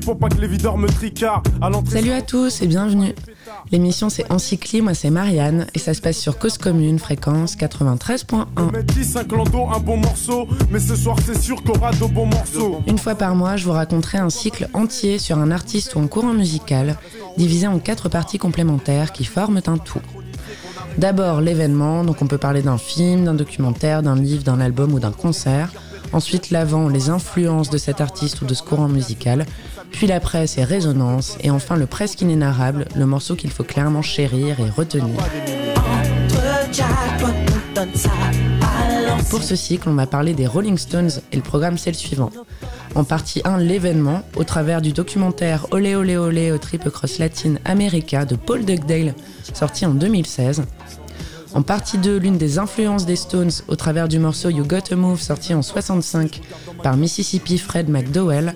pour pas que les videurs me tricardent. Salut à tous et bienvenue. L'émission c'est Encycli, moi c'est Marianne et ça se passe sur Cause Commune, fréquence 93.1. un bon morceau, mais ce soir c'est sûr aura de bons morceaux. Une fois par mois, je vous raconterai un cycle entier sur un artiste ou un courant musical, divisé en quatre parties complémentaires qui forment un tout. D'abord l'événement, donc on peut parler d'un film, d'un documentaire, d'un livre, d'un album ou d'un concert. Ensuite l'avant, les influences de cet artiste ou de ce courant musical. Puis l'après, ses résonances. Et enfin le presque inénarrable, le morceau qu'il faut clairement chérir et retenir. Pour ce cycle, on va parler des Rolling Stones et le programme c'est le suivant. En partie 1, l'événement, au travers du documentaire Olé Olé Olé au Trip Across Latin America de Paul Dugdale, sorti en 2016. En partie 2, l'une des influences des Stones au travers du morceau You Got to Move sorti en 65 par Mississippi Fred McDowell.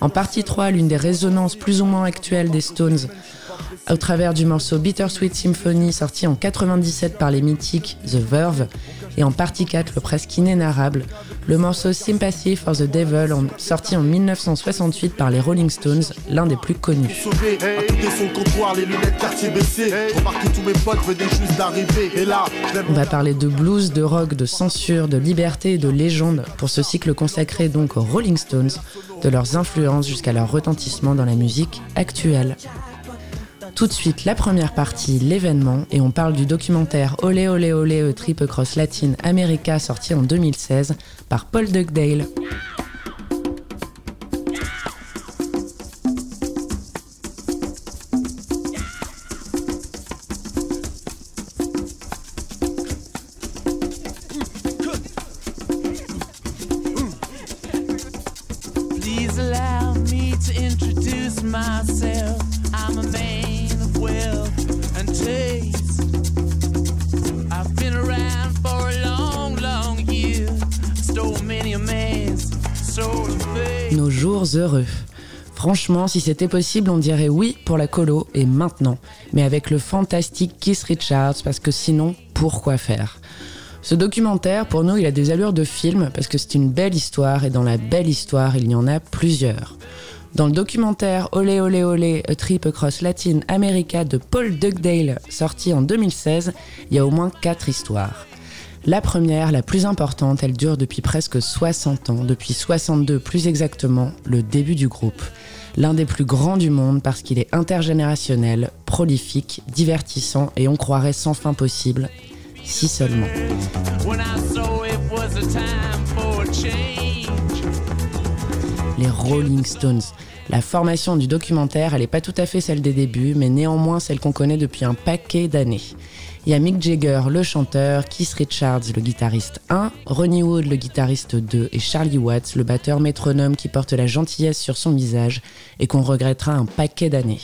En partie 3, l'une des résonances plus ou moins actuelles des Stones au travers du morceau Bittersweet Symphony sorti en 97 par les mythiques The Verve et en partie 4 le presque inénarrable, le morceau Sympathy for the Devil sorti en 1968 par les Rolling Stones, l'un des plus connus. On va parler de blues, de rock, de censure, de liberté et de légende pour ce cycle consacré donc aux Rolling Stones, de leurs influences jusqu'à leur retentissement dans la musique actuelle. Tout de suite, la première partie, l'événement, et on parle du documentaire Olé Olé Olé A Trip Across Latin America sorti en 2016 par Paul Dugdale. Franchement, si c'était possible, on dirait oui pour la colo et maintenant, mais avec le fantastique Keith Richards, parce que sinon, pourquoi faire? Ce documentaire, pour nous, il a des allures de film, parce que c'est une belle histoire, et dans la belle histoire, il y en a plusieurs. Dans le documentaire Olé Olé Olé, A Trip Across Latin America de Paul Dugdale, sorti en 2016, il y a au moins quatre histoires. La première, la plus importante, elle dure depuis presque 60 ans, depuis 62 plus exactement, le début du groupe. L'un des plus grands du monde parce qu'il est intergénérationnel, prolifique, divertissant et on croirait sans fin possible, si seulement. Les Rolling Stones. La formation du documentaire, elle n'est pas tout à fait celle des débuts, mais néanmoins celle qu'on connaît depuis un paquet d'années. Il y a Mick Jagger, le chanteur, Keith Richards, le guitariste 1, Ronnie Wood, le guitariste 2, et Charlie Watts, le batteur métronome qui porte la gentillesse sur son visage et qu'on regrettera un paquet d'années.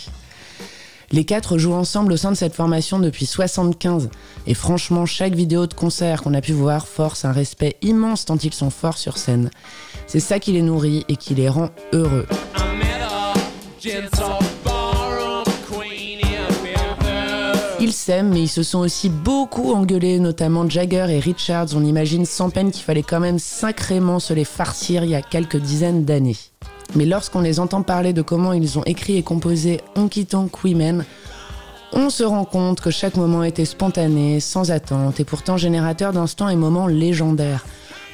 Les quatre jouent ensemble au sein de cette formation depuis 75 et franchement chaque vidéo de concert qu'on a pu voir force un respect immense tant ils sont forts sur scène. C'est ça qui les nourrit et qui les rend heureux. Mais ils se sont aussi beaucoup engueulés, notamment Jagger et Richards. On imagine sans peine qu'il fallait quand même sacrément se les farcir il y a quelques dizaines d'années. Mais lorsqu'on les entend parler de comment ils ont écrit et composé Honky Tonk Women, on se rend compte que chaque moment était spontané, sans attente, et pourtant générateur d'instants et moments légendaires.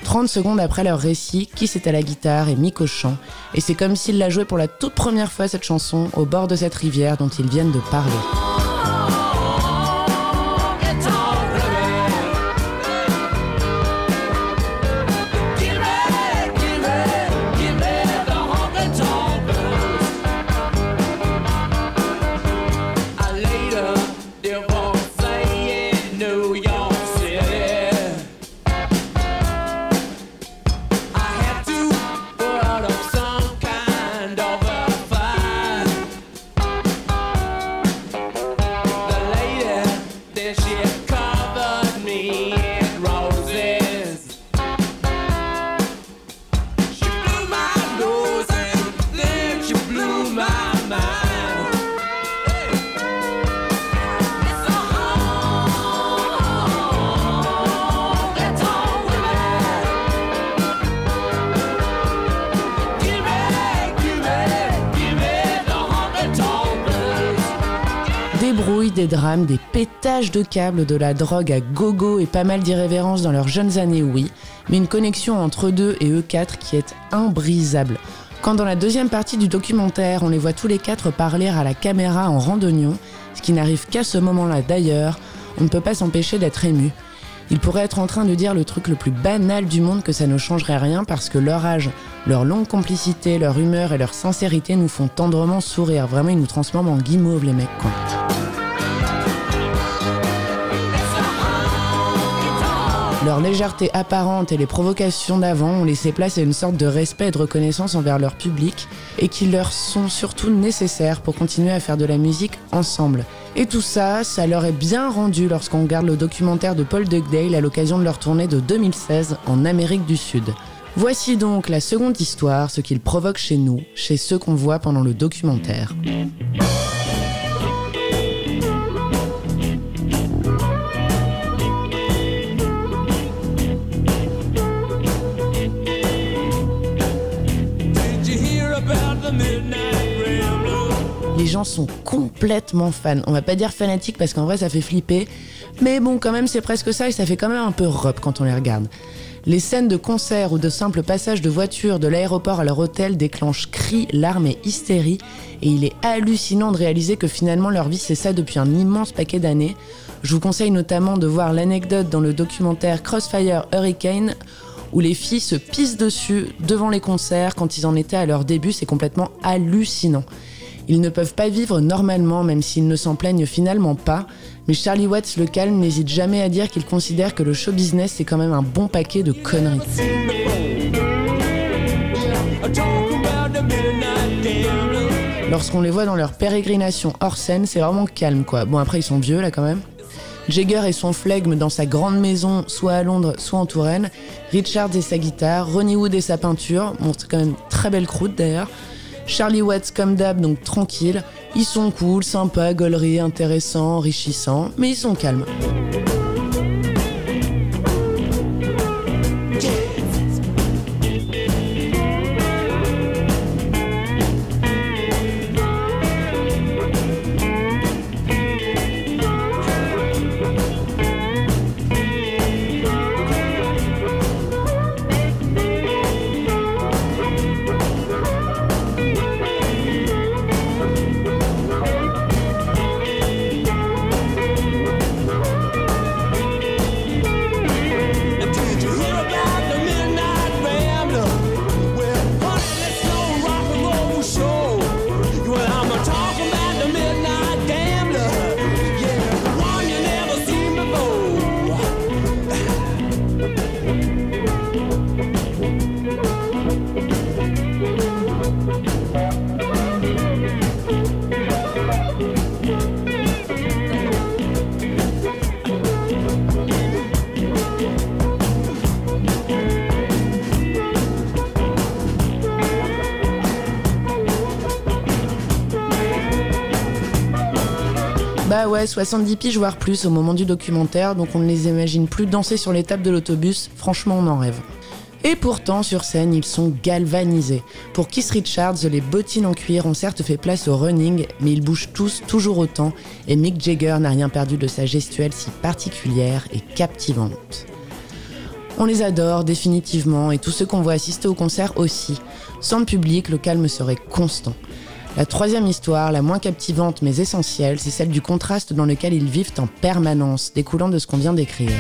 30 secondes après leur récit, Kiss est à la guitare et Mick au chant, et c'est comme s'ils la jouaient pour la toute première fois cette chanson au bord de cette rivière dont ils viennent de parler. Drames, des pétages de câbles, de la drogue à gogo et pas mal d'irrévérence dans leurs jeunes années, oui, mais une connexion entre deux et eux quatre qui est imbrisable. Quand dans la deuxième partie du documentaire, on les voit tous les quatre parler à la caméra en randonnion, ce qui n'arrive qu'à ce moment-là d'ailleurs, on ne peut pas s'empêcher d'être ému. Ils pourraient être en train de dire le truc le plus banal du monde que ça ne changerait rien parce que leur âge, leur longue complicité, leur humeur et leur sincérité nous font tendrement sourire. Vraiment, ils nous transforment en guimauve, les mecs. Leur légèreté apparente et les provocations d'avant ont laissé place à une sorte de respect et de reconnaissance envers leur public et qui leur sont surtout nécessaires pour continuer à faire de la musique ensemble. Et tout ça, ça leur est bien rendu lorsqu'on regarde le documentaire de Paul Dugdale à l'occasion de leur tournée de 2016 en Amérique du Sud. Voici donc la seconde histoire, ce qu'il provoque chez nous, chez ceux qu'on voit pendant le documentaire. Sont complètement fans. On va pas dire fanatiques parce qu'en vrai ça fait flipper. Mais bon, quand même, c'est presque ça et ça fait quand même un peu rock quand on les regarde. Les scènes de concert ou de simples passages de voitures de l'aéroport à leur hôtel déclenchent cris, larmes et hystérie. Et il est hallucinant de réaliser que finalement leur vie c'est ça depuis un immense paquet d'années. Je vous conseille notamment de voir l'anecdote dans le documentaire Crossfire Hurricane où les filles se pissent dessus devant les concerts quand ils en étaient à leur début. C'est complètement hallucinant. Ils ne peuvent pas vivre normalement, même s'ils ne s'en plaignent finalement pas. Mais Charlie Watts le calme n'hésite jamais à dire qu'il considère que le show business c'est quand même un bon paquet de conneries. Lorsqu'on les voit dans leur pérégrination hors scène, c'est vraiment calme quoi. Bon après ils sont vieux là quand même. Jagger et son flegme dans sa grande maison, soit à Londres, soit en Touraine. Richards et sa guitare, Ronnie Wood et sa peinture. Bon, c'est quand même très belle croûte d'ailleurs. Charlie Watts comme d'hab, donc tranquille. Ils sont cool, sympas, gauleries, intéressants, enrichissants, mais ils sont calmes. Ouais, 70 piges voire plus au moment du documentaire, donc on ne les imagine plus danser sur les tables de l'autobus, franchement on en rêve. Et pourtant, sur scène, ils sont galvanisés. Pour Keith Richards, les bottines en cuir ont certes fait place au running, mais ils bougent tous toujours autant, et Mick Jagger n'a rien perdu de sa gestuelle si particulière et captivante. On les adore définitivement, et tous ceux qu'on voit assister au concert aussi. Sans le public, le calme serait constant. La troisième histoire, la moins captivante mais essentielle, c'est celle du contraste dans lequel ils vivent en permanence, découlant de ce qu'on vient d'écrire.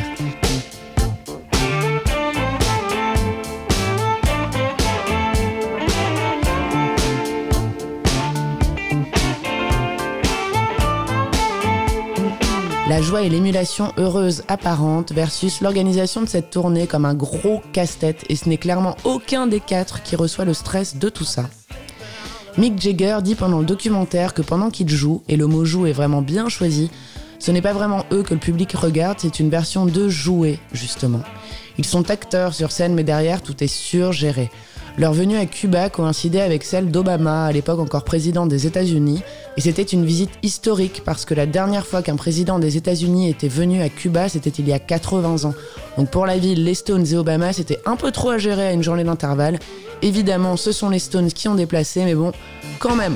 La joie et l'émulation heureuse apparente versus l'organisation de cette tournée comme un gros casse-tête et ce n'est clairement aucun des quatre qui reçoit le stress de tout ça. Mick Jagger dit pendant le documentaire que pendant qu'il joue, et le mot joue est vraiment bien choisi, ce n'est pas vraiment eux que le public regarde, c'est une version de jouer, justement. Ils sont acteurs sur scène, mais derrière, tout est surgéré. Leur venue à Cuba coïncidait avec celle d'Obama, à l'époque encore président des États-Unis, et c'était une visite historique parce que la dernière fois qu'un président des États-Unis était venu à Cuba, c'était il y a 80 ans. Donc pour la ville, les Stones et Obama, c'était un peu trop à gérer à une journée d'intervalle. Évidemment, ce sont les Stones qui ont déplacé, mais bon, quand même.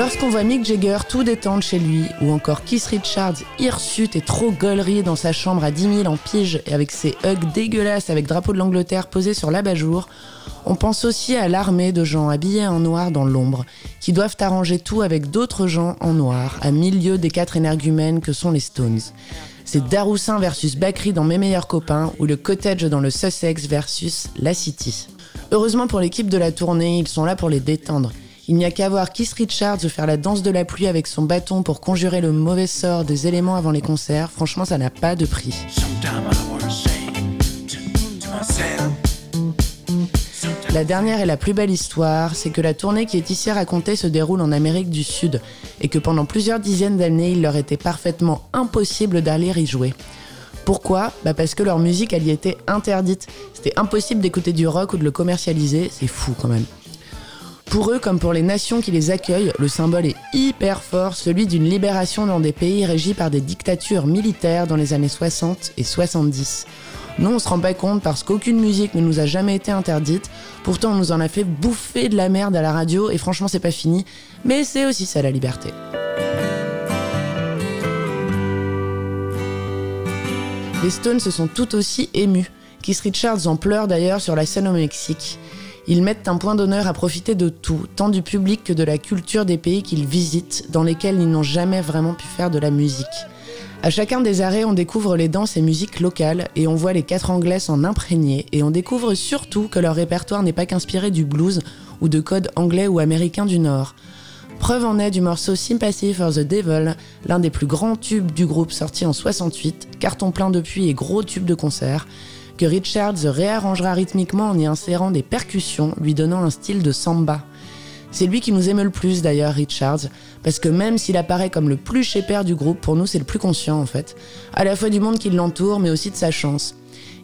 Lorsqu'on voit Mick Jagger tout détendre chez lui, ou encore Keith Richards hirsute et trop gaulerie dans sa chambre à 10 000 en pige et avec ses hugs dégueulasses avec drapeau de l'Angleterre posé sur l'abat-jour, on pense aussi à l'armée de gens habillés en noir dans l'ombre, qui doivent arranger tout avec d'autres gens en noir, à milieu des quatre énergumènes que sont les Stones. C'est Daroussin versus Bakri dans Mes meilleurs copains, ou le Cottage dans le Sussex versus La City. Heureusement pour l'équipe de la tournée, ils sont là pour les détendre. Il n'y a qu'à voir Keith Richards faire la danse de la pluie avec son bâton pour conjurer le mauvais sort des éléments avant les concerts. Franchement, ça n'a pas de prix. La dernière et la plus belle histoire, c'est que la tournée qui est ici racontée se déroule en Amérique du Sud et que pendant plusieurs dizaines d'années, il leur était parfaitement impossible d'aller y jouer. Pourquoi? Bah Parce que leur musique, elle y était interdite. C'était impossible d'écouter du rock ou de le commercialiser, c'est fou quand même. Pour eux, comme pour les nations qui les accueillent, le symbole est hyper fort, celui d'une libération dans des pays régis par des dictatures militaires dans les années 60 et 70. Nous, on se rend pas compte parce qu'aucune musique ne nous a jamais été interdite. Pourtant, on nous en a fait bouffer de la merde à la radio et franchement, c'est pas fini. Mais c'est aussi ça la liberté. Les Stones se sont tout aussi émus. Keith Richards en pleure d'ailleurs sur la scène au Mexique. Ils mettent un point d'honneur à profiter de tout, tant du public que de la culture des pays qu'ils visitent, dans lesquels ils n'ont jamais vraiment pu faire de la musique. À chacun des arrêts, on découvre les danses et musiques locales et on voit les quatre anglais s'en imprégner et on découvre surtout que leur répertoire n'est pas qu'inspiré du blues ou de codes anglais ou américains du Nord. Preuve en est du morceau Sympathy for the Devil, l'un des plus grands tubes du groupe sorti en 68, carton plein depuis et gros tube de concert, que Richards réarrangera rythmiquement en y insérant des percussions, lui donnant un style de samba. C'est lui qui nous émeut le plus d'ailleurs, Richards, parce que même s'il apparaît comme le plus père du groupe, pour nous c'est le plus conscient en fait, à la fois du monde qui l'entoure mais aussi de sa chance.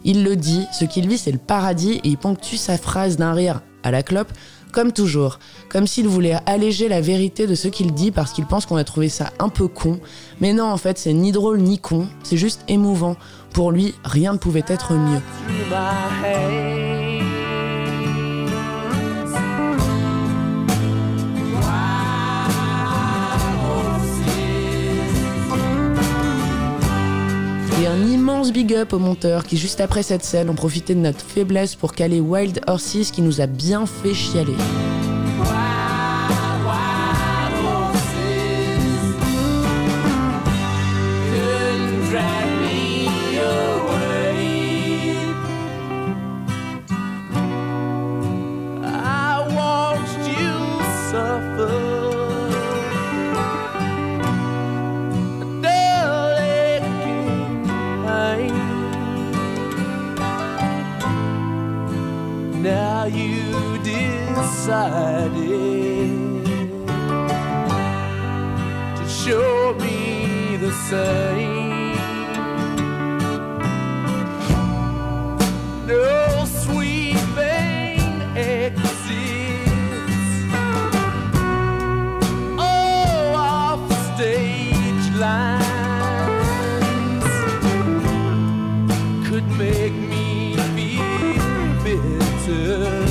Il le dit, ce qu'il vit c'est le paradis et il ponctue sa phrase d'un rire à la clope, comme toujours, comme s'il voulait alléger la vérité de ce qu'il dit parce qu'il pense qu'on a trouvé ça un peu con. Mais non, en fait, c'est ni drôle ni con, c'est juste émouvant. Pour lui, rien ne pouvait être mieux. Un immense big up aux monteurs qui, juste après cette scène, ont profité de notre faiblesse pour caler Wild Horses qui nous a bien fait chialer. decided to show me the same. No sweet vein exists. Oh, off stage lines could make me feel bitter.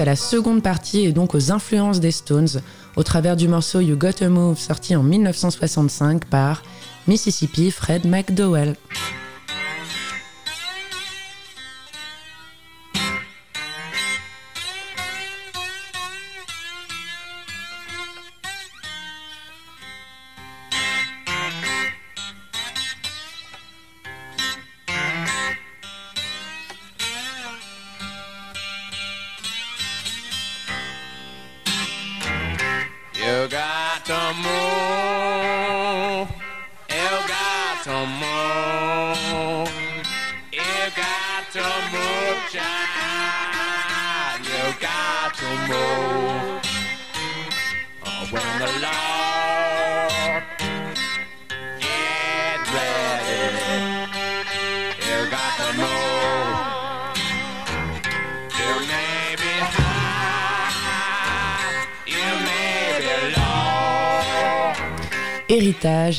À la seconde partie et donc aux influences des Stones au travers du morceau You Gotta Move sorti en 1965 par Mississippi Fred McDowell.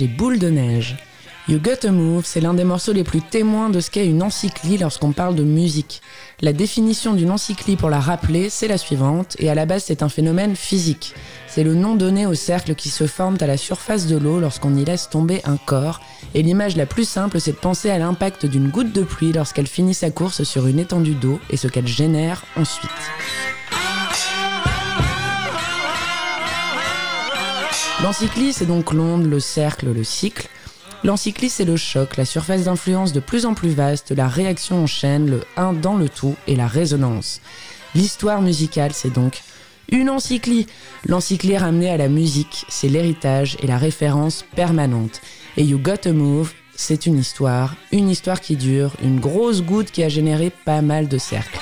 De neige. You Got a Move, c'est l'un des morceaux les plus témoins de ce qu'est une encyclie lorsqu'on parle de musique. La définition d'une encyclie pour la rappeler, c'est la suivante, et à la base c'est un phénomène physique. C'est le nom donné aux cercles qui se forment à la surface de l'eau lorsqu'on y laisse tomber un corps, et l'image la plus simple c'est de penser à l'impact d'une goutte de pluie lorsqu'elle finit sa course sur une étendue d'eau et ce qu'elle génère ensuite. L'encyclie, c'est donc l'onde, le cercle, le cycle. L'encyclie, c'est le choc, la surface d'influence de plus en plus vaste, la réaction en chaîne, le un dans le tout et la résonance. L'histoire musicale, c'est donc une encyclie. L'encyclie ramenée à la musique, c'est l'héritage et la référence permanente. Et You Got to Move, c'est une histoire, une histoire qui dure, une grosse goutte qui a généré pas mal de cercles.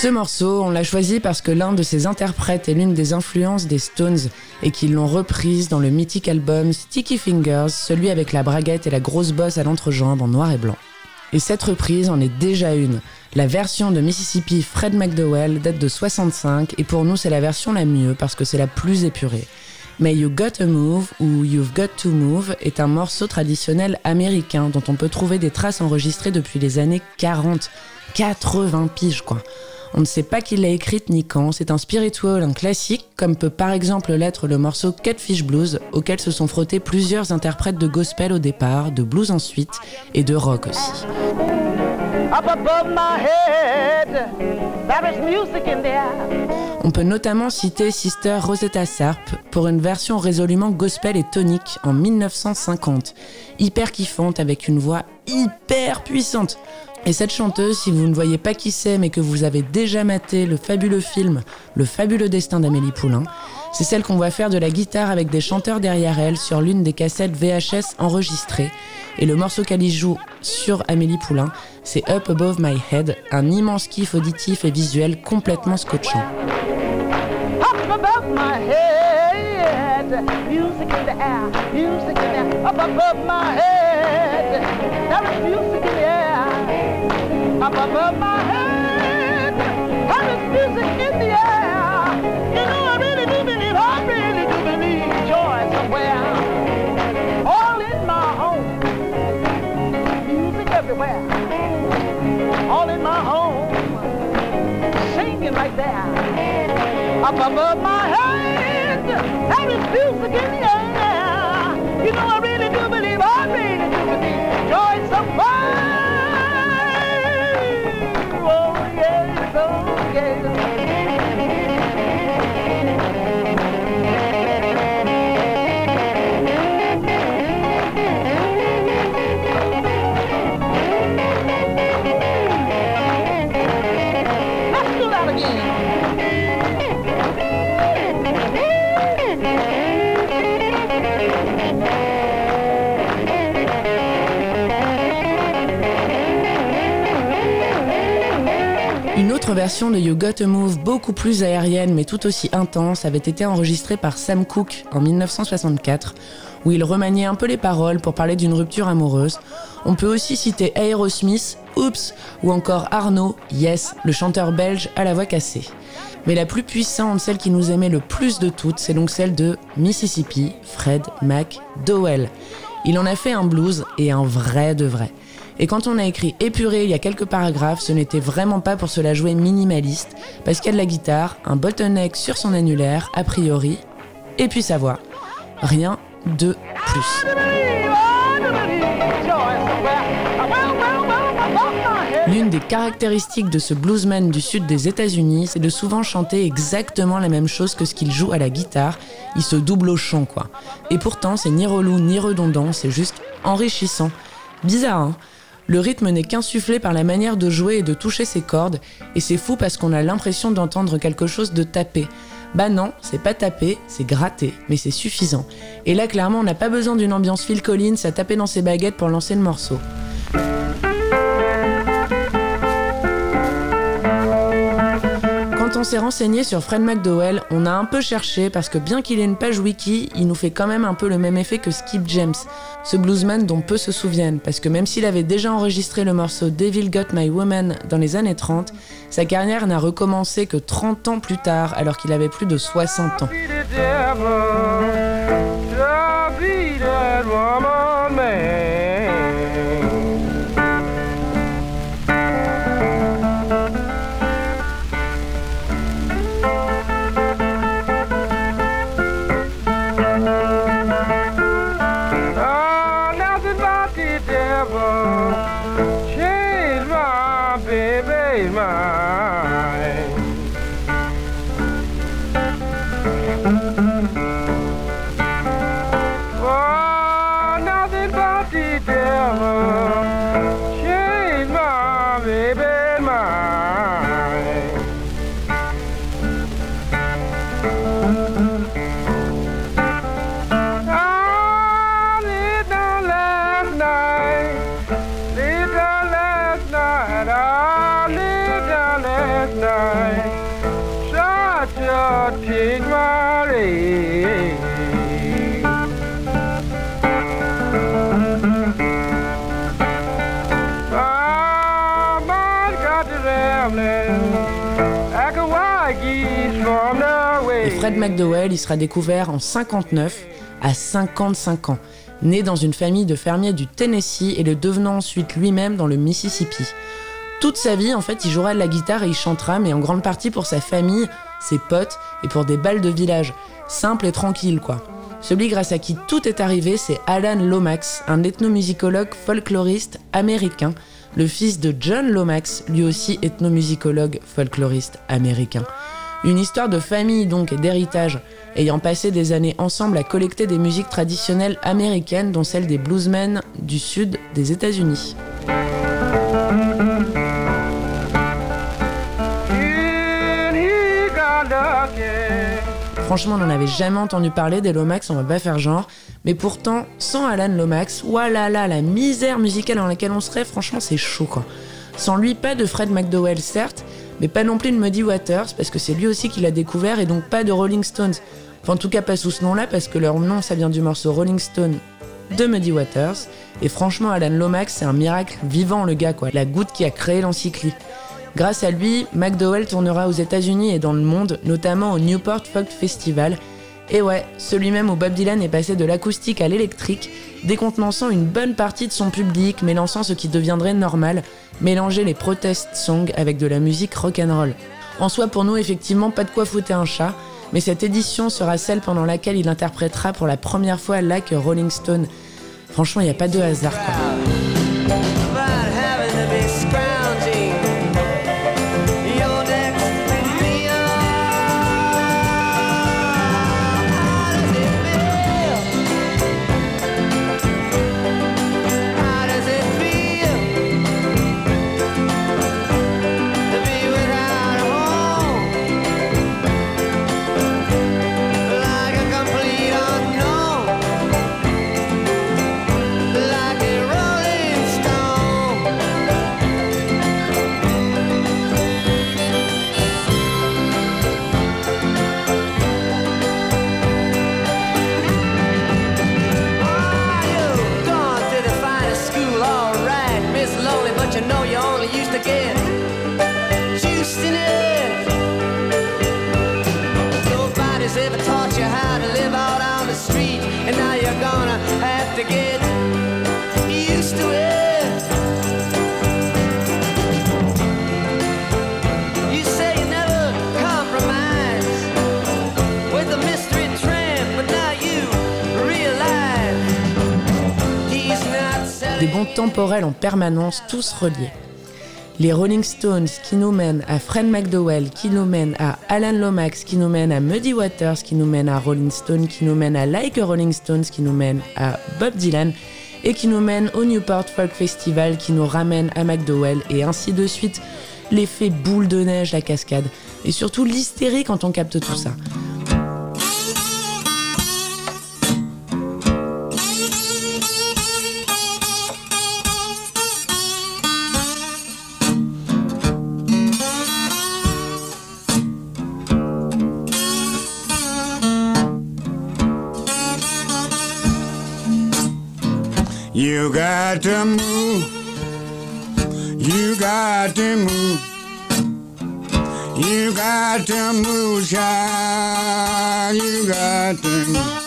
Ce morceau, on l'a choisi parce que l'un de ses interprètes est l'une des influences des Stones et qu'ils l'ont reprise dans le mythique album Sticky Fingers, celui avec la braguette et la grosse bosse à l'entrejambe en noir et blanc. Et cette reprise en est déjà une. La version de Mississippi Fred McDowell date de 65 et pour nous c'est la version la mieux parce que c'est la plus épurée. Mais You Got to Move ou You've Got to Move est un morceau traditionnel américain dont on peut trouver des traces enregistrées depuis les années 40. 80 piges quoi. On ne sait pas qui l'a écrite ni quand, c'est un spiritual, un classique, comme peut par exemple l'être le morceau Catfish Blues, auquel se sont frottés plusieurs interprètes de gospel au départ, de blues ensuite, et de rock aussi. On peut notamment citer Sister Rosetta Sarp pour une version résolument gospel et tonique en 1950, hyper kiffante avec une voix hyper puissante. Et cette chanteuse, si vous ne voyez pas qui c'est, mais que vous avez déjà maté le fabuleux film Le fabuleux destin d'Amélie Poulain, c'est celle qu'on voit faire de la guitare avec des chanteurs derrière elle sur l'une des cassettes VHS enregistrées. Et le morceau qu'elle y joue sur Amélie Poulain, c'est Up Above My Head, un immense kiff auditif et visuel complètement scotchant. Up above my head, music in the air, music in the air, up above my head, music in the air. Up above my head. There's music in the air. You know, I really do believe, I really do believe joy somewhere. All in my home. Music everywhere. All in my home. Singing right there. Up above my head. Is music in the air. You know, I really do believe, I really do believe joy somewhere. Une autre version de You Got a Move, beaucoup plus aérienne mais tout aussi intense, avait été enregistrée par Sam Cooke en 1964, où il remaniait un peu les paroles pour parler d'une rupture amoureuse. On peut aussi citer Aerosmith, Oops, ou encore Arnaud, Yes, le chanteur belge à la voix cassée. Mais la plus puissante, celle qui nous aimait le plus de toutes, c'est donc celle de Mississippi, Fred McDowell. Il en a fait un blues et un vrai de vrai. Et quand on a écrit épuré il y a quelques paragraphes, ce n'était vraiment pas pour se la jouer minimaliste, parce qu'il y a de la guitare, un bottleneck sur son annulaire, a priori, et puis sa voix. Rien de plus. L'une des caractéristiques de ce bluesman du sud des États-Unis, c'est de souvent chanter exactement la même chose que ce qu'il joue à la guitare. Il se double au chant, quoi. Et pourtant, c'est ni relou ni redondant, c'est juste enrichissant. Bizarre, hein? Le rythme n'est qu'insufflé par la manière de jouer et de toucher ses cordes, et c'est fou parce qu'on a l'impression d'entendre quelque chose de tapé. Bah non, c'est pas tapé, c'est gratté, mais c'est suffisant. Et là, clairement, on n'a pas besoin d'une ambiance Phil Collins à taper dans ses baguettes pour lancer le morceau. On s'est renseigné sur Fred McDowell, on a un peu cherché parce que bien qu'il ait une page wiki, il nous fait quand même un peu le même effet que Skip James, ce bluesman dont peu se souviennent, parce que même s'il avait déjà enregistré le morceau Devil Got My Woman dans les années 30, sa carrière n'a recommencé que 30 ans plus tard, alors qu'il avait plus de 60 ans. McDowell, il sera découvert en 59 à 55 ans, né dans une famille de fermiers du Tennessee et le devenant ensuite lui-même dans le Mississippi. Toute sa vie, en fait, il jouera de la guitare et il chantera, mais en grande partie pour sa famille, ses potes et pour des balles de village. Simple et tranquille, quoi. Celui grâce à qui tout est arrivé, c'est Alan Lomax, un ethnomusicologue folkloriste américain, le fils de John Lomax, lui aussi ethnomusicologue folkloriste américain. Une histoire de famille donc et d'héritage, ayant passé des années ensemble à collecter des musiques traditionnelles américaines, dont celle des bluesmen du sud des États-Unis. Franchement, on n'en avait jamais entendu parler des Lomax, on va pas faire genre. Mais pourtant, sans Alan Lomax, voilà là, la misère musicale dans laquelle on serait, franchement, c'est chaud quoi. Sans lui, pas de Fred McDowell, certes, mais pas non plus de Muddy Waters, parce que c'est lui aussi qui l'a découvert, et donc pas de Rolling Stones. Enfin, en tout cas, pas sous ce nom-là, parce que leur nom, ça vient du morceau Rolling Stone de Muddy Waters. Et franchement, Alan Lomax, c'est un miracle vivant, le gars, quoi. La goutte qui a créé l'encyclie. Grâce à lui, McDowell tournera aux États-Unis et dans le monde, notamment au Newport Folk Festival. Et ouais, celui-même où Bob Dylan est passé de l'acoustique à l'électrique, décontenançant une bonne partie de son public, mélançant ce qui deviendrait normal, mélanger les protest songs avec de la musique rock'n'roll. En soi, pour nous, effectivement, pas de quoi foutre un chat, mais cette édition sera celle pendant laquelle il interprétera pour la première fois Like Rolling Stone. Franchement, il n'y a pas de hasard. lonely, temporels en permanence, tous reliés. Les Rolling Stones qui nous mènent à Fred McDowell, qui nous mènent à Alan Lomax, qui nous mènent à Muddy Waters, qui nous mènent à Rolling Stone, qui nous mènent à Like a Rolling Stones, qui nous mènent à Bob Dylan, et qui nous mènent au Newport Folk Festival, qui nous ramène à McDowell, et ainsi de suite. L'effet boule de neige, la cascade, et surtout l'hystérie quand on capte tout ça. You got to move. You got to move. You got to move, child. You got to move.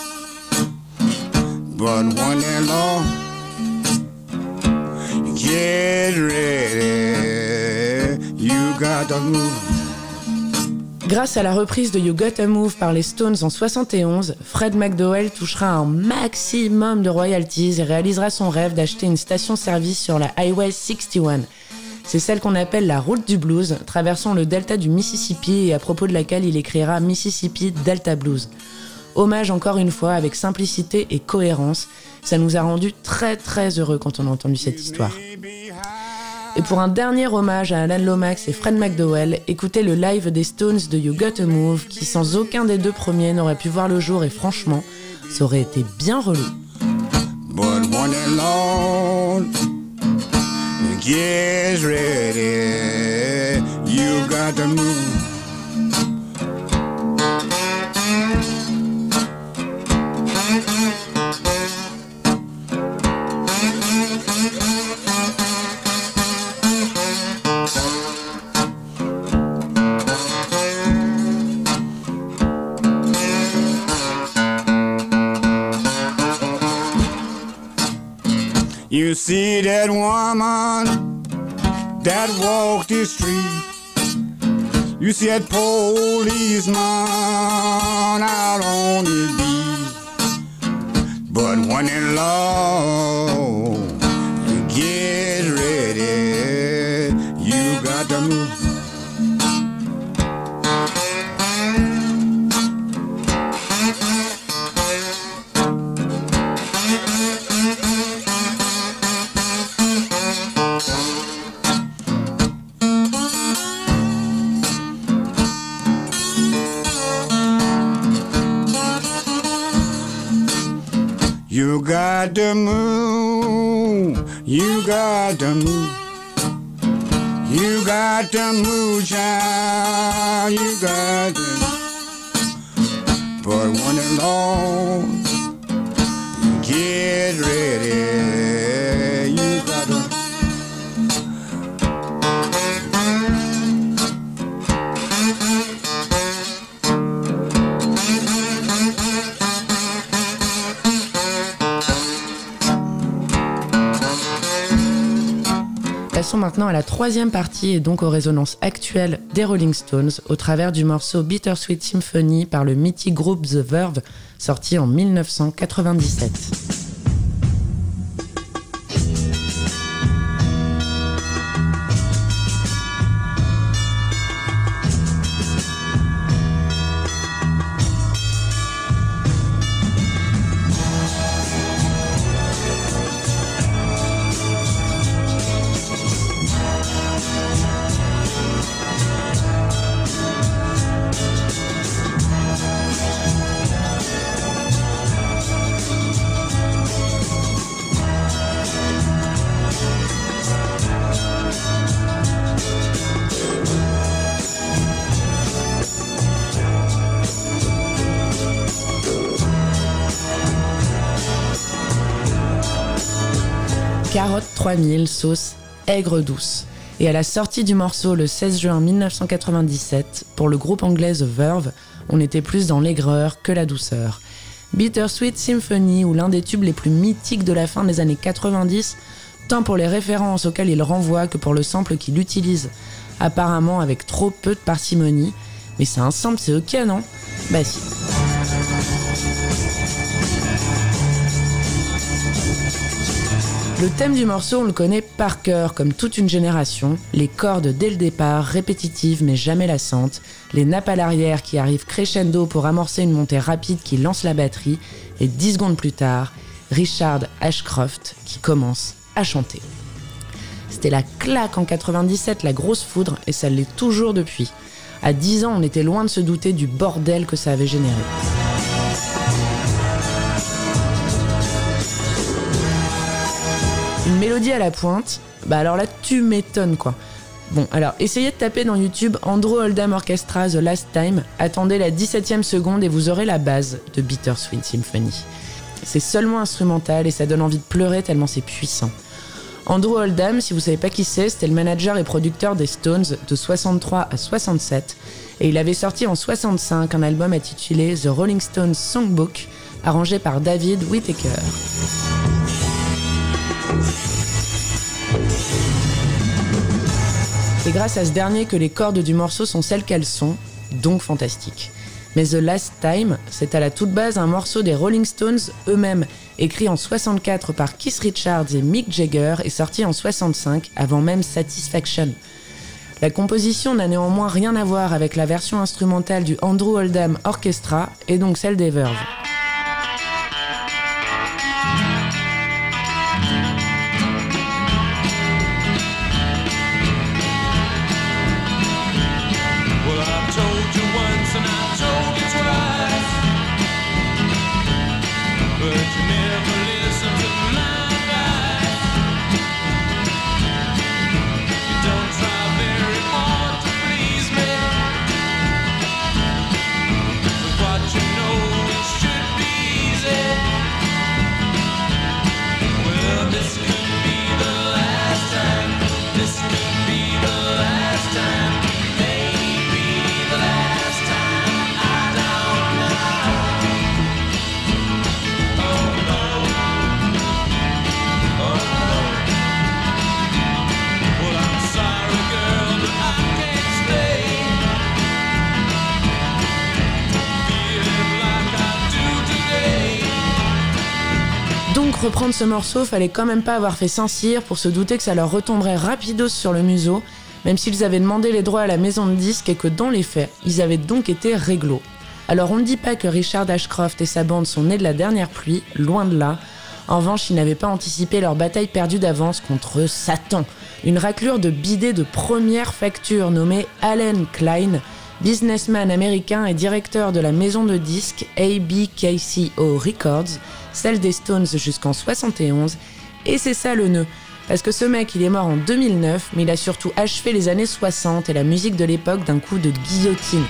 But when they long, get ready. You got to move. Grâce à la reprise de You Gotta Move par les Stones en 71, Fred McDowell touchera un maximum de royalties et réalisera son rêve d'acheter une station-service sur la Highway 61. C'est celle qu'on appelle la route du blues, traversant le delta du Mississippi et à propos de laquelle il écrira Mississippi Delta Blues. Hommage encore une fois avec simplicité et cohérence, ça nous a rendu très très heureux quand on a entendu cette histoire. Et pour un dernier hommage à Alan Lomax et Fred McDowell, écoutez le live des Stones de You Gotta Move, qui sans aucun des deux premiers n'aurait pu voir le jour et franchement, ça aurait été bien relou. You see that woman that walked the street. You see that policeman out on the beat. But when in love, troisième partie et donc aux résonances actuelles des Rolling Stones au travers du morceau Bittersweet Symphony par le mythique groupe The Verve sorti en 1997. 3000 sauce aigre-douce. Et à la sortie du morceau le 16 juin 1997, pour le groupe anglais The Verve, on était plus dans l'aigreur que la douceur. Bittersweet Symphony, ou l'un des tubes les plus mythiques de la fin des années 90, tant pour les références auxquelles il renvoie que pour le sample qu'il utilise, apparemment avec trop peu de parcimonie. Mais c'est un sample, c'est ok, non? Bah si. Le thème du morceau, on le connaît par cœur, comme toute une génération. Les cordes dès le départ, répétitives mais jamais lassantes. Les nappes à l'arrière qui arrivent crescendo pour amorcer une montée rapide qui lance la batterie. Et dix secondes plus tard, Richard Ashcroft qui commence à chanter. C'était la claque en 97, la grosse foudre, et ça l'est toujours depuis. À 10 ans, on était loin de se douter du bordel que ça avait généré. Une mélodie à la pointe, bah alors là tu m'étonnes quoi. Bon, alors essayez de taper dans YouTube Andrew Oldham Orchestra The Last Time, attendez la 17ème seconde et vous aurez la base de Bittersweet Symphony. C'est seulement instrumental et ça donne envie de pleurer tellement c'est puissant. Andrew Oldham, si vous savez pas qui c'est, c'était le manager et producteur des Stones de 63 à 67 et il avait sorti en 65 un album intitulé The Rolling Stones Songbook arrangé par David Whittaker. C'est grâce à ce dernier que les cordes du morceau sont celles qu'elles sont, donc fantastiques. Mais The Last Time, c'est à la toute base un morceau des Rolling Stones eux-mêmes, écrit en 64 par Keith Richards et Mick Jagger et sorti en 65 avant même Satisfaction. La composition n'a néanmoins rien à voir avec la version instrumentale du Andrew Oldham Orchestra et donc celle des Verve. Reprendre ce morceau, fallait quand même pas avoir fait Saint-Cyr pour se douter que ça leur retomberait rapidos sur le museau, même s'ils avaient demandé les droits à la maison de disques et que dans les faits, ils avaient donc été réglo. Alors on ne dit pas que Richard Ashcroft et sa bande sont nés de la dernière pluie, loin de là. En revanche, ils n'avaient pas anticipé leur bataille perdue d'avance contre Satan, une raclure de bidets de première facture nommée Allen Klein, businessman américain et directeur de la maison de disques ABKCO Records, celle des Stones jusqu'en 71, et c'est ça le nœud. Parce que ce mec, il est mort en 2009, mais il a surtout achevé les années 60 et la musique de l'époque d'un coup de guillotine.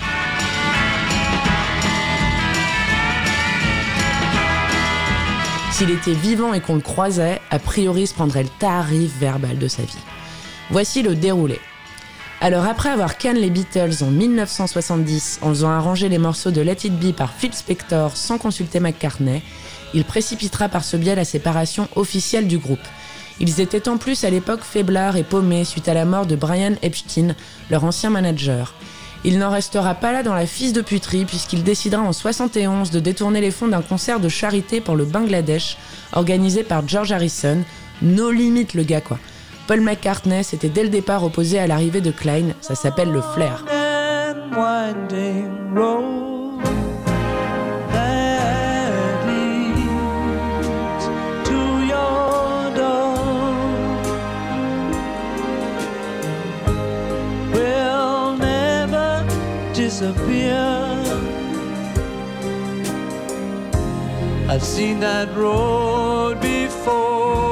S'il était vivant et qu'on le croisait, a priori, se prendrait le tarif verbal de sa vie. Voici le déroulé. Alors après avoir canne les Beatles en 1970 en faisant arranger les morceaux de Let It Be par Phil Spector sans consulter McCartney, il précipitera par ce biais la séparation officielle du groupe. Ils étaient en plus à l'époque faiblards et paumés suite à la mort de Brian Epstein, leur ancien manager. Il n'en restera pas là dans la fisse de puterie puisqu'il décidera en 71 de détourner les fonds d'un concert de charité pour le Bangladesh organisé par George Harrison. No limite le gars quoi. Paul McCartney s'était dès le départ opposé à l'arrivée de Klein, ça s'appelle le flair. I've seen that road before.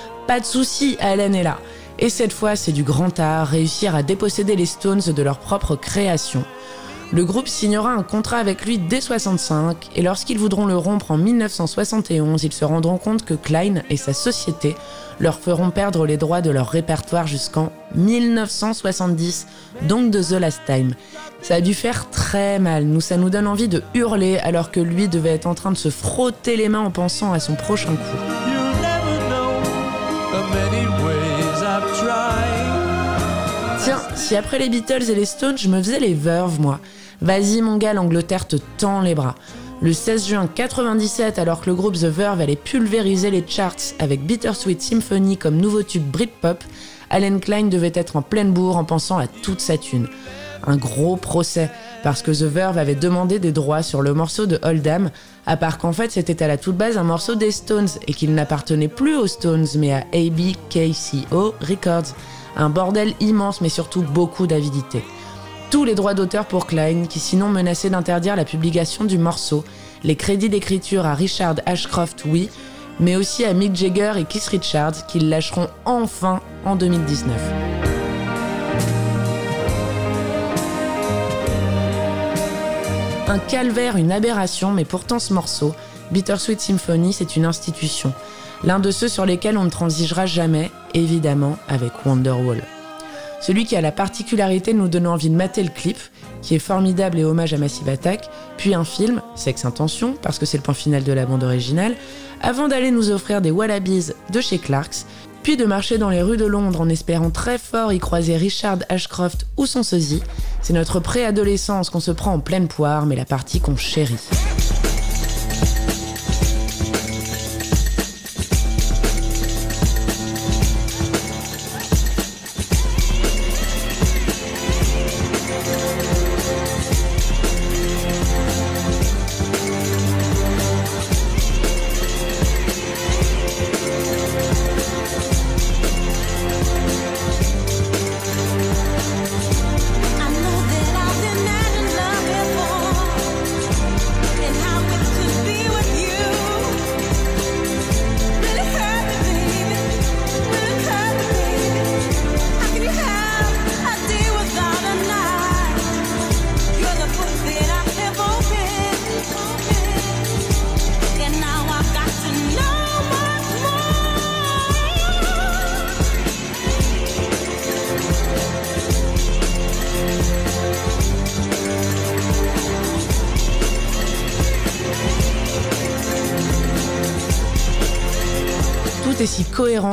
Pas de souci, Allen est là. Et cette fois, c'est du grand art, réussir à déposséder les Stones de leur propre création. Le groupe signera un contrat avec lui dès 65 et lorsqu'ils voudront le rompre en 1971, ils se rendront compte que Klein et sa société leur feront perdre les droits de leur répertoire jusqu'en 1970, donc de The Last Time. Ça a dû faire très mal, nous ça nous donne envie de hurler alors que lui devait être en train de se frotter les mains en pensant à son prochain coup. Tiens, si après les Beatles et les Stones, je me faisais les Verve, moi. Vas-y mon gars, l'Angleterre te tend les bras. Le 16 juin 97, alors que le groupe The Verve allait pulvériser les charts avec Bittersweet Symphony comme nouveau tube Britpop, Alan Klein devait être en pleine bourre en pensant à toute sa thune. Un gros procès, parce que The Verve avait demandé des droits sur le morceau de Oldham, à part qu'en fait c'était à la toute base un morceau des Stones et qu'il n'appartenait plus aux Stones mais à ABKCO Records. Un bordel immense mais surtout beaucoup d'avidité tous les droits d'auteur pour Klein, qui sinon menaçait d'interdire la publication du morceau, les crédits d'écriture à Richard Ashcroft, oui, mais aussi à Mick Jagger et Keith Richards, qui lâcheront enfin en 2019. Un calvaire, une aberration, mais pourtant ce morceau, Bittersweet Symphony, c'est une institution. L'un de ceux sur lesquels on ne transigera jamais, évidemment, avec Wonderwall. Celui qui a la particularité de nous donner envie de mater le clip, qui est formidable et hommage à Massive Attack, puis un film, Sex Intention, parce que c'est le point final de la bande originale, avant d'aller nous offrir des Wallabies de chez Clarks, puis de marcher dans les rues de Londres en espérant très fort y croiser Richard Ashcroft ou son sosie. C'est notre préadolescence qu'on se prend en pleine poire, mais la partie qu'on chérit.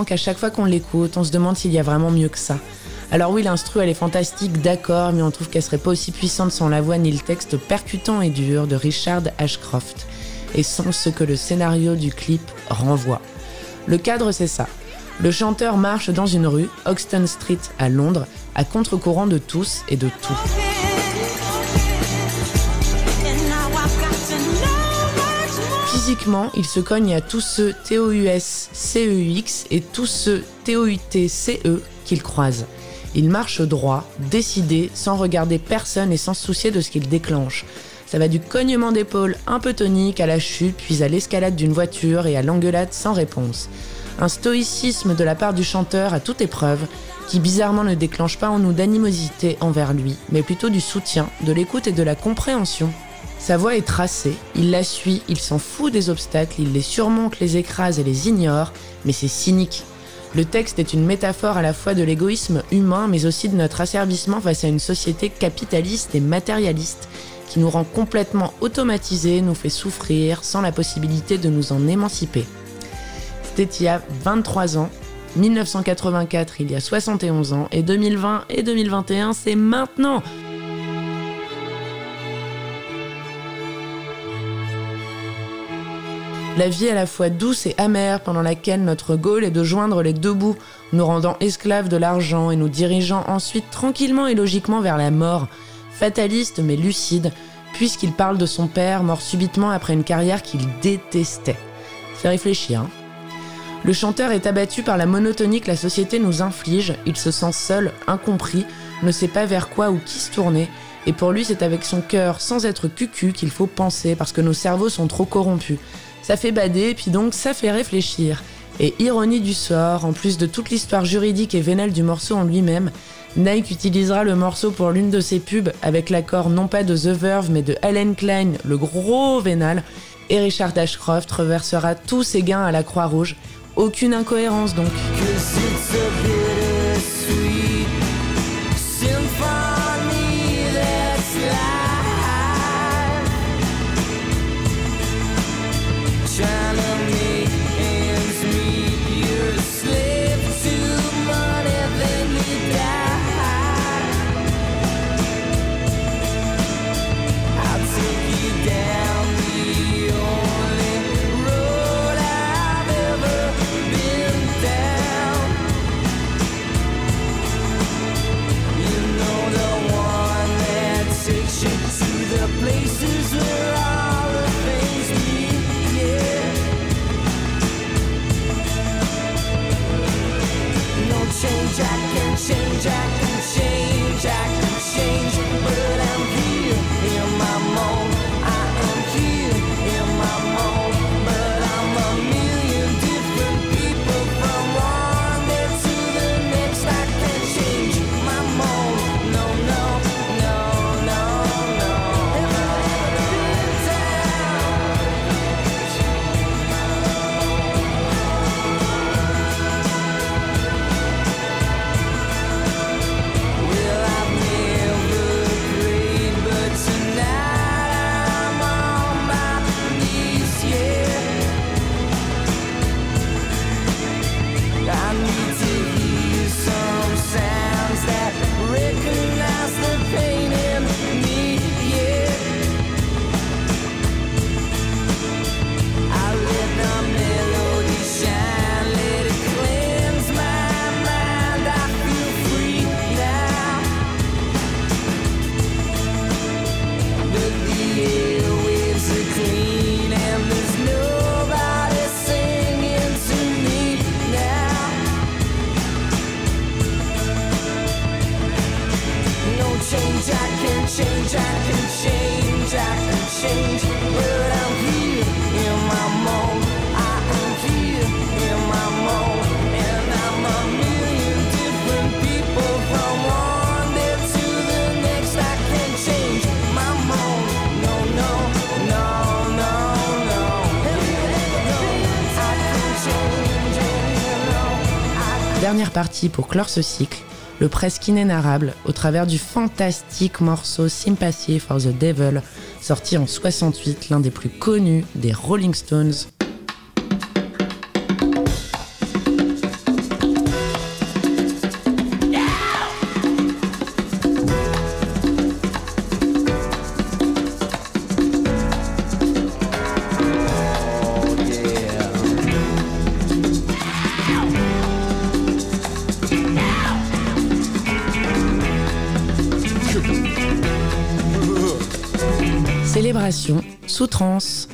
Qu'à chaque fois qu'on l'écoute, on se demande s'il y a vraiment mieux que ça. Alors oui, l'instru, elle est fantastique, d'accord, mais on trouve qu'elle serait pas aussi puissante sans la voix ni le texte percutant et dur de Richard Ashcroft, et sans ce que le scénario du clip renvoie. Le cadre, c'est ça. Le chanteur marche dans une rue, Hoxton Street à Londres, à contre-courant de tous et de tout. Physiquement, il se cogne à tous ceux TOUS, CEUX et tous ceux TOUT, CE qu'il croise. Il marche droit, décidé, sans regarder personne et sans se soucier de ce qu'il déclenche. Ça va du cognement d'épaule un peu tonique à la chute, puis à l'escalade d'une voiture et à l'engueulade sans réponse. Un stoïcisme de la part du chanteur à toute épreuve, qui bizarrement ne déclenche pas en nous d'animosité envers lui, mais plutôt du soutien, de l'écoute et de la compréhension. Sa voix est tracée, il la suit, il s'en fout des obstacles, il les surmonte, les écrase et les ignore, mais c'est cynique. Le texte est une métaphore à la fois de l'égoïsme humain, mais aussi de notre asservissement face à une société capitaliste et matérialiste qui nous rend complètement automatisés, nous fait souffrir sans la possibilité de nous en émanciper. C'était il y a 23 ans, 1984 il y a 71 ans, et 2020 et 2021 c'est maintenant La vie à la fois douce et amère pendant laquelle notre goal est de joindre les deux bouts, nous rendant esclaves de l'argent et nous dirigeant ensuite tranquillement et logiquement vers la mort, fataliste mais lucide, puisqu'il parle de son père mort subitement après une carrière qu'il détestait. Fait réfléchir. Hein. Le chanteur est abattu par la monotonie que la société nous inflige, il se sent seul, incompris, ne sait pas vers quoi ou qui se tourner, et pour lui c'est avec son cœur sans être cucu qu'il faut penser parce que nos cerveaux sont trop corrompus. Ça fait bader, puis donc ça fait réfléchir. Et ironie du sort, en plus de toute l'histoire juridique et vénale du morceau en lui-même, Nike utilisera le morceau pour l'une de ses pubs avec l'accord non pas de The Verve mais de Allen Klein, le gros vénal, et Richard Ashcroft reversera tous ses gains à la Croix-Rouge. Aucune incohérence donc. Dernière partie pour clore ce cycle, le presque inénarrable au travers du fantastique morceau Sympathy for the Devil, sorti en 68, l'un des plus connus des Rolling Stones. Trance.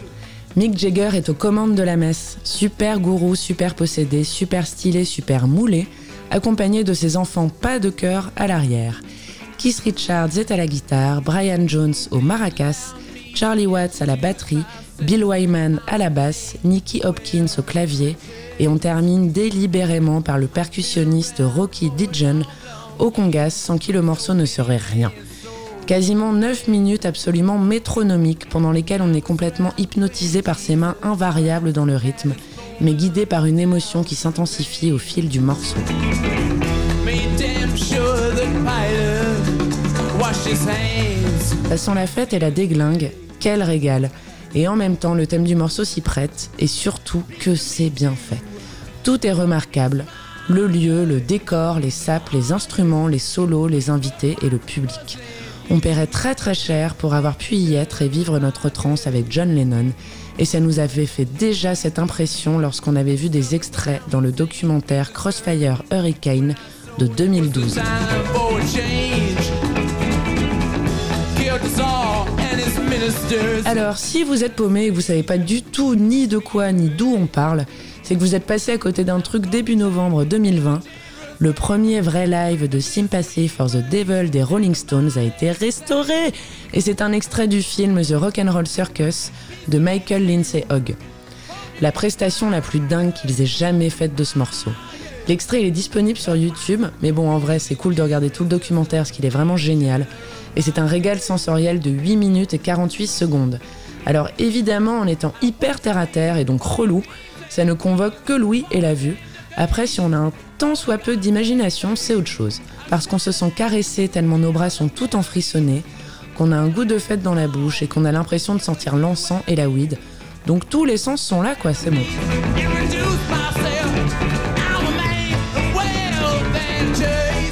Mick Jagger est aux commandes de la messe, super gourou, super possédé, super stylé, super moulé, accompagné de ses enfants pas de cœur à l'arrière. Keith Richards est à la guitare, Brian Jones au maracas, Charlie Watts à la batterie, Bill Wyman à la basse, Nicky Hopkins au clavier, et on termine délibérément par le percussionniste Rocky Dijon au congas sans qui le morceau ne serait rien. Quasiment 9 minutes absolument métronomiques pendant lesquelles on est complètement hypnotisé par ses mains invariables dans le rythme, mais guidé par une émotion qui s'intensifie au fil du morceau. Ça sent la fête et la déglingue, quel régal. Et en même temps, le thème du morceau s'y prête, et surtout que c'est bien fait. Tout est remarquable, le lieu, le décor, les sapes, les instruments, les solos, les invités et le public. On paierait très très cher pour avoir pu y être et vivre notre transe avec John Lennon, et ça nous avait fait déjà cette impression lorsqu'on avait vu des extraits dans le documentaire Crossfire Hurricane de 2012. Alors, si vous êtes paumé et que vous savez pas du tout ni de quoi ni d'où on parle, c'est que vous êtes passé à côté d'un truc début novembre 2020 Le premier vrai live de Sympathy for the Devil des Rolling Stones a été restauré et c'est un extrait du film The Rock'n'Roll Circus de Michael Lindsay Hogg. La prestation la plus dingue qu'ils aient jamais faite de ce morceau. L'extrait est disponible sur YouTube, mais bon en vrai c'est cool de regarder tout le documentaire parce qu'il est vraiment génial. Et c'est un régal sensoriel de 8 minutes et 48 secondes. Alors évidemment en étant hyper terre à terre et donc relou, ça ne convoque que Louis et la vue. Après si on a un tant soit peu d'imagination, c'est autre chose. Parce qu'on se sent caressé tellement nos bras sont tout enfrissonnés, qu'on a un goût de fête dans la bouche et qu'on a l'impression de sentir l'encens et la weed. Donc tous les sens sont là quoi, c'est bon.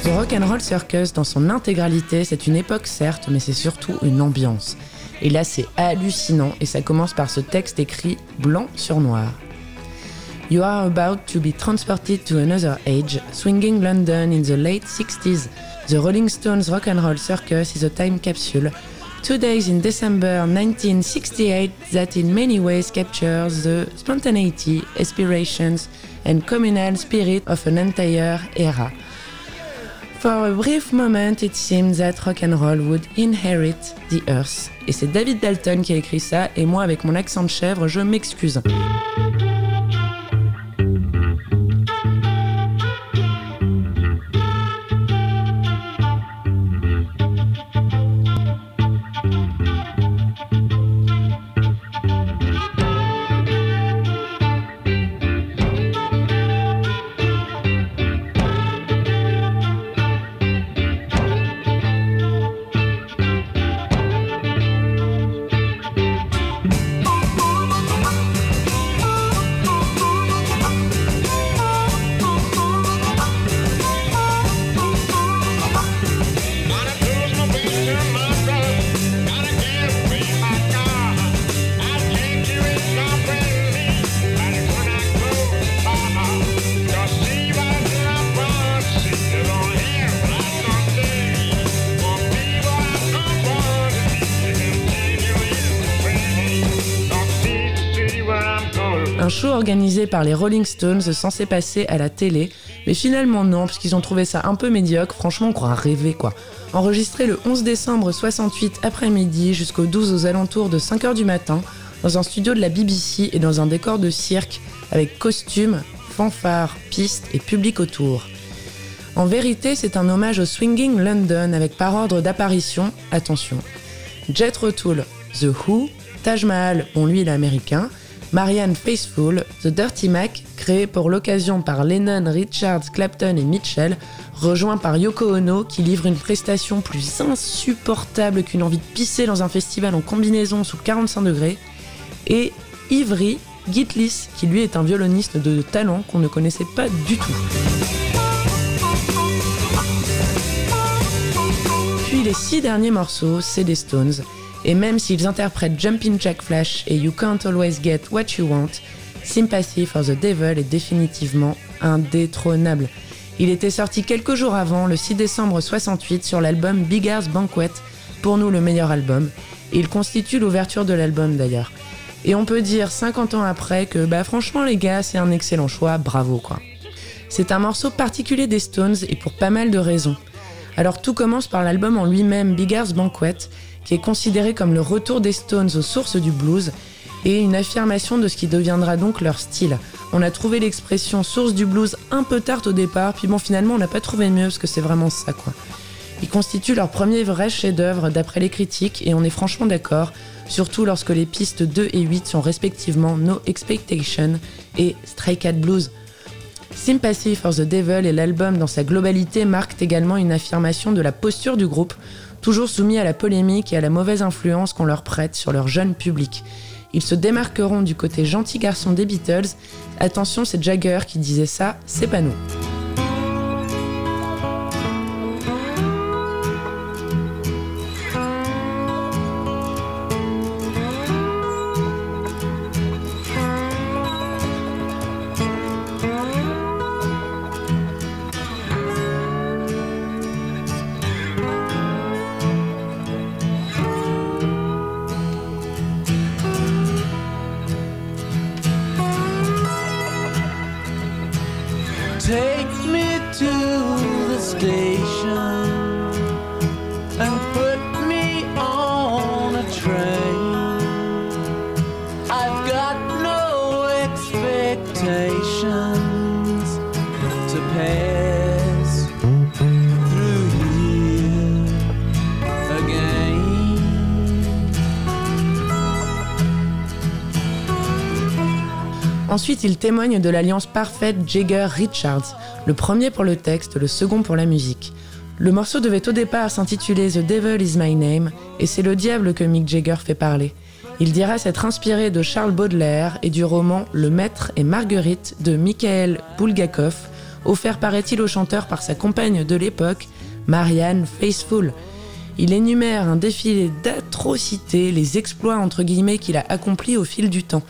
The Rock'n'Roll Circus dans son intégralité, c'est une époque certes, mais c'est surtout une ambiance. Et là c'est hallucinant et ça commence par ce texte écrit blanc sur noir. You are about to be transported to another age, swinging London in the late 60s. The Rolling Stones Rock and Roll Circus is a time capsule. Two days in December 1968 that in many ways captures the spontaneity, aspirations, and communal spirit of an entire era. For a brief moment, it seemed that rock and roll would inherit the earth. Et c'est David Dalton qui a écrit ça, et moi, avec mon accent de chèvre, je m'excuse. Organisé par les Rolling Stones censé passer à la télé, mais finalement non, parce qu'ils ont trouvé ça un peu médiocre, franchement on croit rêver quoi. Enregistré le 11 décembre 68 après-midi jusqu'au 12 aux alentours de 5h du matin, dans un studio de la BBC et dans un décor de cirque, avec costumes, fanfares, pistes et public autour. En vérité, c'est un hommage au Swinging London avec par ordre d'apparition, attention, Jet Tull, The Who, Taj Mahal, bon lui il est américain, Marianne Faithfull, The Dirty Mac, créé pour l'occasion par Lennon, Richards, Clapton et Mitchell, rejoint par Yoko Ono qui livre une prestation plus insupportable qu'une envie de pisser dans un festival en combinaison sous 45 degrés, et Ivry Gitlis qui lui est un violoniste de talent qu'on ne connaissait pas du tout. Puis les six derniers morceaux, c'est des Stones, et même s'ils interprètent Jumpin' Jack Flash et You Can't Always Get What You Want, Sympathy for the Devil est définitivement indétrônable. Il était sorti quelques jours avant, le 6 décembre 68, sur l'album Big Ass Banquet, pour nous le meilleur album, il constitue l'ouverture de l'album d'ailleurs. Et on peut dire 50 ans après que bah franchement les gars, c'est un excellent choix, bravo quoi. C'est un morceau particulier des Stones et pour pas mal de raisons. Alors tout commence par l'album en lui-même Big Ass Banquet, qui est considéré comme le retour des Stones aux sources du blues et une affirmation de ce qui deviendra donc leur style. On a trouvé l'expression source du blues un peu tard au départ, puis bon finalement on n'a pas trouvé mieux parce que c'est vraiment ça quoi. Ils constituent leur premier vrai chef-d'œuvre d'après les critiques et on est franchement d'accord, surtout lorsque les pistes 2 et 8 sont respectivement No Expectation et Stray Cat Blues. Sympathy for the Devil et l'album dans sa globalité marquent également une affirmation de la posture du groupe, toujours soumis à la polémique et à la mauvaise influence qu'on leur prête sur leur jeune public. Ils se démarqueront du côté gentil garçon des Beatles. Attention, c'est Jagger qui disait ça, c'est pas nous. Ensuite, il témoigne de l'alliance parfaite Jagger-Richards, le premier pour le texte, le second pour la musique. Le morceau devait au départ s'intituler The Devil is My Name, et c'est le diable que Mick Jagger fait parler. Il dira s'être inspiré de Charles Baudelaire et du roman Le Maître et Marguerite de Mikhail Bulgakov, offert paraît-il au chanteur par sa compagne de l'époque, Marianne Faithfull. Il énumère un défilé d'atrocités, les exploits qu'il a accomplis au fil du temps.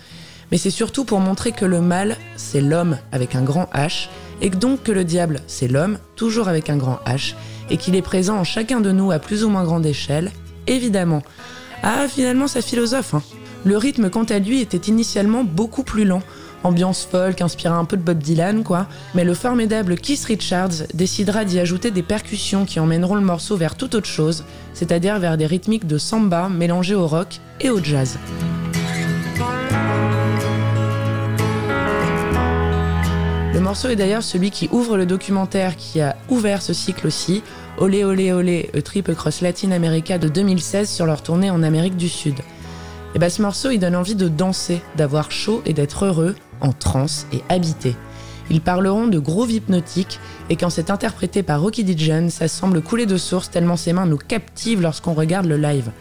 Mais c'est surtout pour montrer que le mal, c'est l'homme avec un grand H, et donc que le diable, c'est l'homme, toujours avec un grand H, et qu'il est présent en chacun de nous à plus ou moins grande échelle, évidemment. Ah, finalement, ça philosophe. Hein. Le rythme, quant à lui, était initialement beaucoup plus lent. Ambiance folk, inspirant un peu de Bob Dylan, quoi. Mais le formidable Keith Richards décidera d'y ajouter des percussions qui emmèneront le morceau vers toute autre chose, c'est-à-dire vers des rythmiques de samba mélangées au rock et au jazz. Le morceau est d'ailleurs celui qui ouvre le documentaire qui a ouvert ce cycle aussi, Olé Olé Olé, A Trip Across Latin America de 2016 sur leur tournée en Amérique du Sud. Et bah ce morceau il donne envie de danser, d'avoir chaud et d'être heureux, en transe et habité. Ils parleront de groove hypnotique et quand c'est interprété par Rocky Dijon, ça semble couler de source tellement ses mains nous captivent lorsqu'on regarde le live.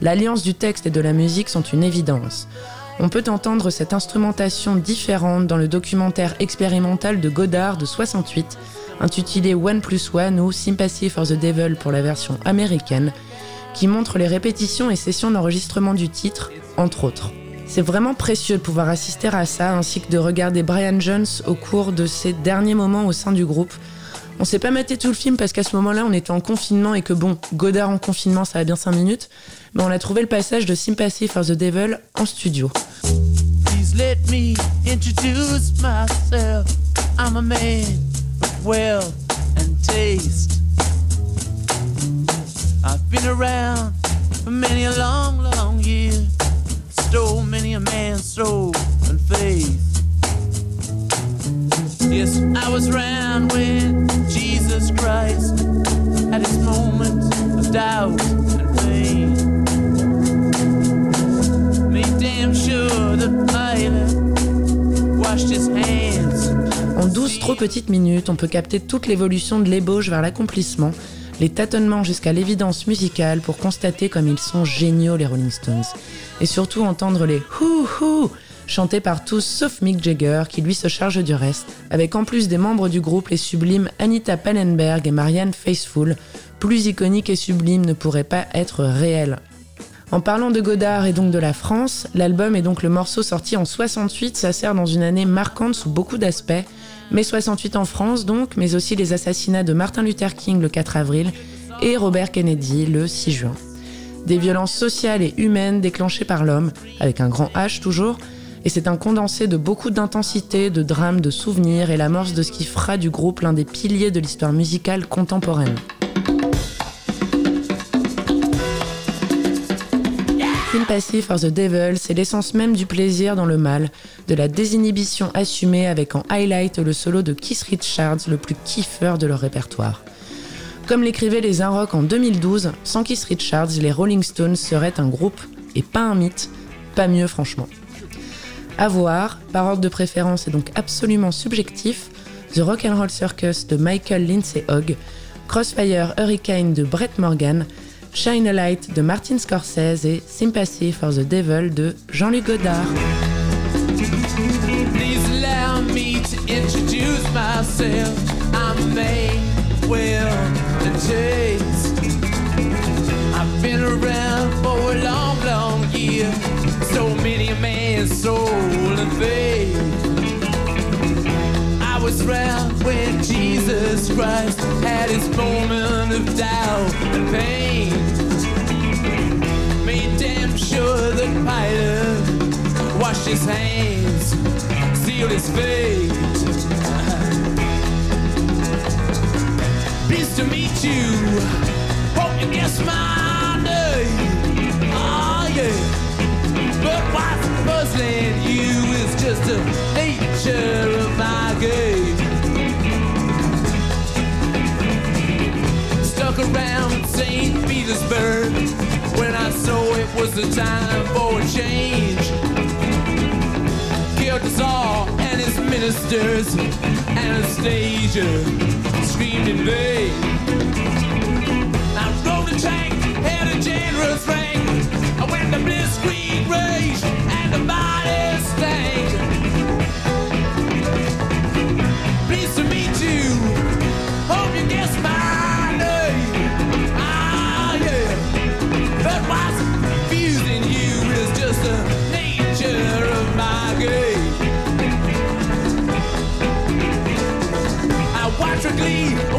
L'alliance du texte et de la musique sont une évidence. On peut entendre cette instrumentation différente dans le documentaire expérimental de Godard de 68, intitulé One Plus One ou Sympathy for the Devil pour la version américaine, qui montre les répétitions et sessions d'enregistrement du titre, entre autres. C'est vraiment précieux de pouvoir assister à ça, ainsi que de regarder Brian Jones au cours de ses derniers moments au sein du groupe. On s'est pas maté tout le film parce qu'à ce moment-là, on était en confinement et que bon, Godard en confinement, ça a bien 5 minutes, mais on a trouvé le passage de Sympathy for the Devil en studio. let me introduce myself. I'm a man of wealth and taste. I've been around for many a long, long year. Stole many a man's soul and faith. En 12 trop petites minutes, on peut capter toute l'évolution de l'ébauche vers l'accomplissement, les tâtonnements jusqu'à l'évidence musicale pour constater comme ils sont géniaux les Rolling Stones. Et surtout entendre les hou hou chantés par tous sauf Mick Jagger qui lui se charge du reste, avec en plus des membres du groupe les sublimes Anita Pallenberg et Marianne Faithfull, plus iconiques et sublimes ne pourraient pas être réels. En parlant de Godard et donc de la France, l'album est donc le morceau sorti en 68, ça sert dans une année marquante sous beaucoup d'aspects. Mais 68 en France donc, mais aussi les assassinats de Martin Luther King le 4 avril et Robert Kennedy le 6 juin. Des violences sociales et humaines déclenchées par l'homme, avec un grand H toujours, et c'est un condensé de beaucoup d'intensité, de drames, de souvenirs et l'amorce de ce qui fera du groupe l'un des piliers de l'histoire musicale contemporaine. Sympathy for the Devil, c'est l'essence même du plaisir dans le mal, de la désinhibition assumée avec en highlight le solo de Keith Richards, le plus kiffeur de leur répertoire. Comme l'écrivaient les Rock en 2012, sans Keith Richards, les Rolling Stones seraient un groupe et pas un mythe, pas mieux franchement. À voir, par ordre de préférence et donc absolument subjectif, The Rock and Roll Circus de Michael Lindsay Hogg, Crossfire Hurricane de Brett Morgan, Shine a Light de Martin Scorsese et Sympathy for the Devil de Jean-Luc Godard. I've been around for a long, long year. So many faith. I was round when Jesus Christ had his moment of doubt and pain. Made damn sure that Pilate washed his hands, sealed his fate. Pleased to meet you. Hope you guess my name. Oh yeah. But what's puzzling you just the nature of my game. Stuck around St. Petersburg when I saw it was the time for a change. Killed us all canisters, Anastasia screamed in vain. I rode a tank, had a generous rank. I went to blitzkrieg rage and the body stank. I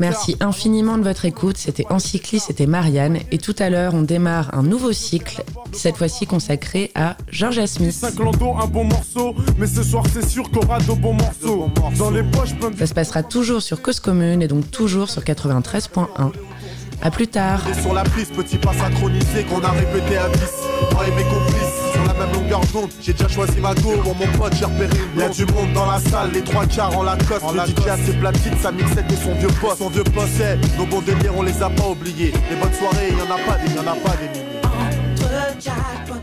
Merci infiniment de votre écoute. C'était Encycli, c'était Marianne. Et tout à l'heure, on démarre un nouveau cycle, cette fois-ci consacré à Georgia Smith. 5 lando, un bon morceau. Mais ce soir, c'est sûr qu'on aura de bons morceaux. Dans les poches, plein de Ça se passera toujours sur Cause Commune et donc toujours sur 93.1. À plus tard. Et sur la piste, petit pas synchronisé qu'on a répété à 10. Moi et mes complices, même longueur d'onde, j'ai déjà choisi ma go. Pour mon pote, j'ai repéré une Y'a du monde dans la salle, les trois quarts en Lacoste. le DJ a ses platines, sa mixette et son vieux poste. Son vieux poste, c'est nos bons délires, on les a pas oubliés. Les bonnes soirées, y en a pas des, y en a pas des milliers. Entre Jack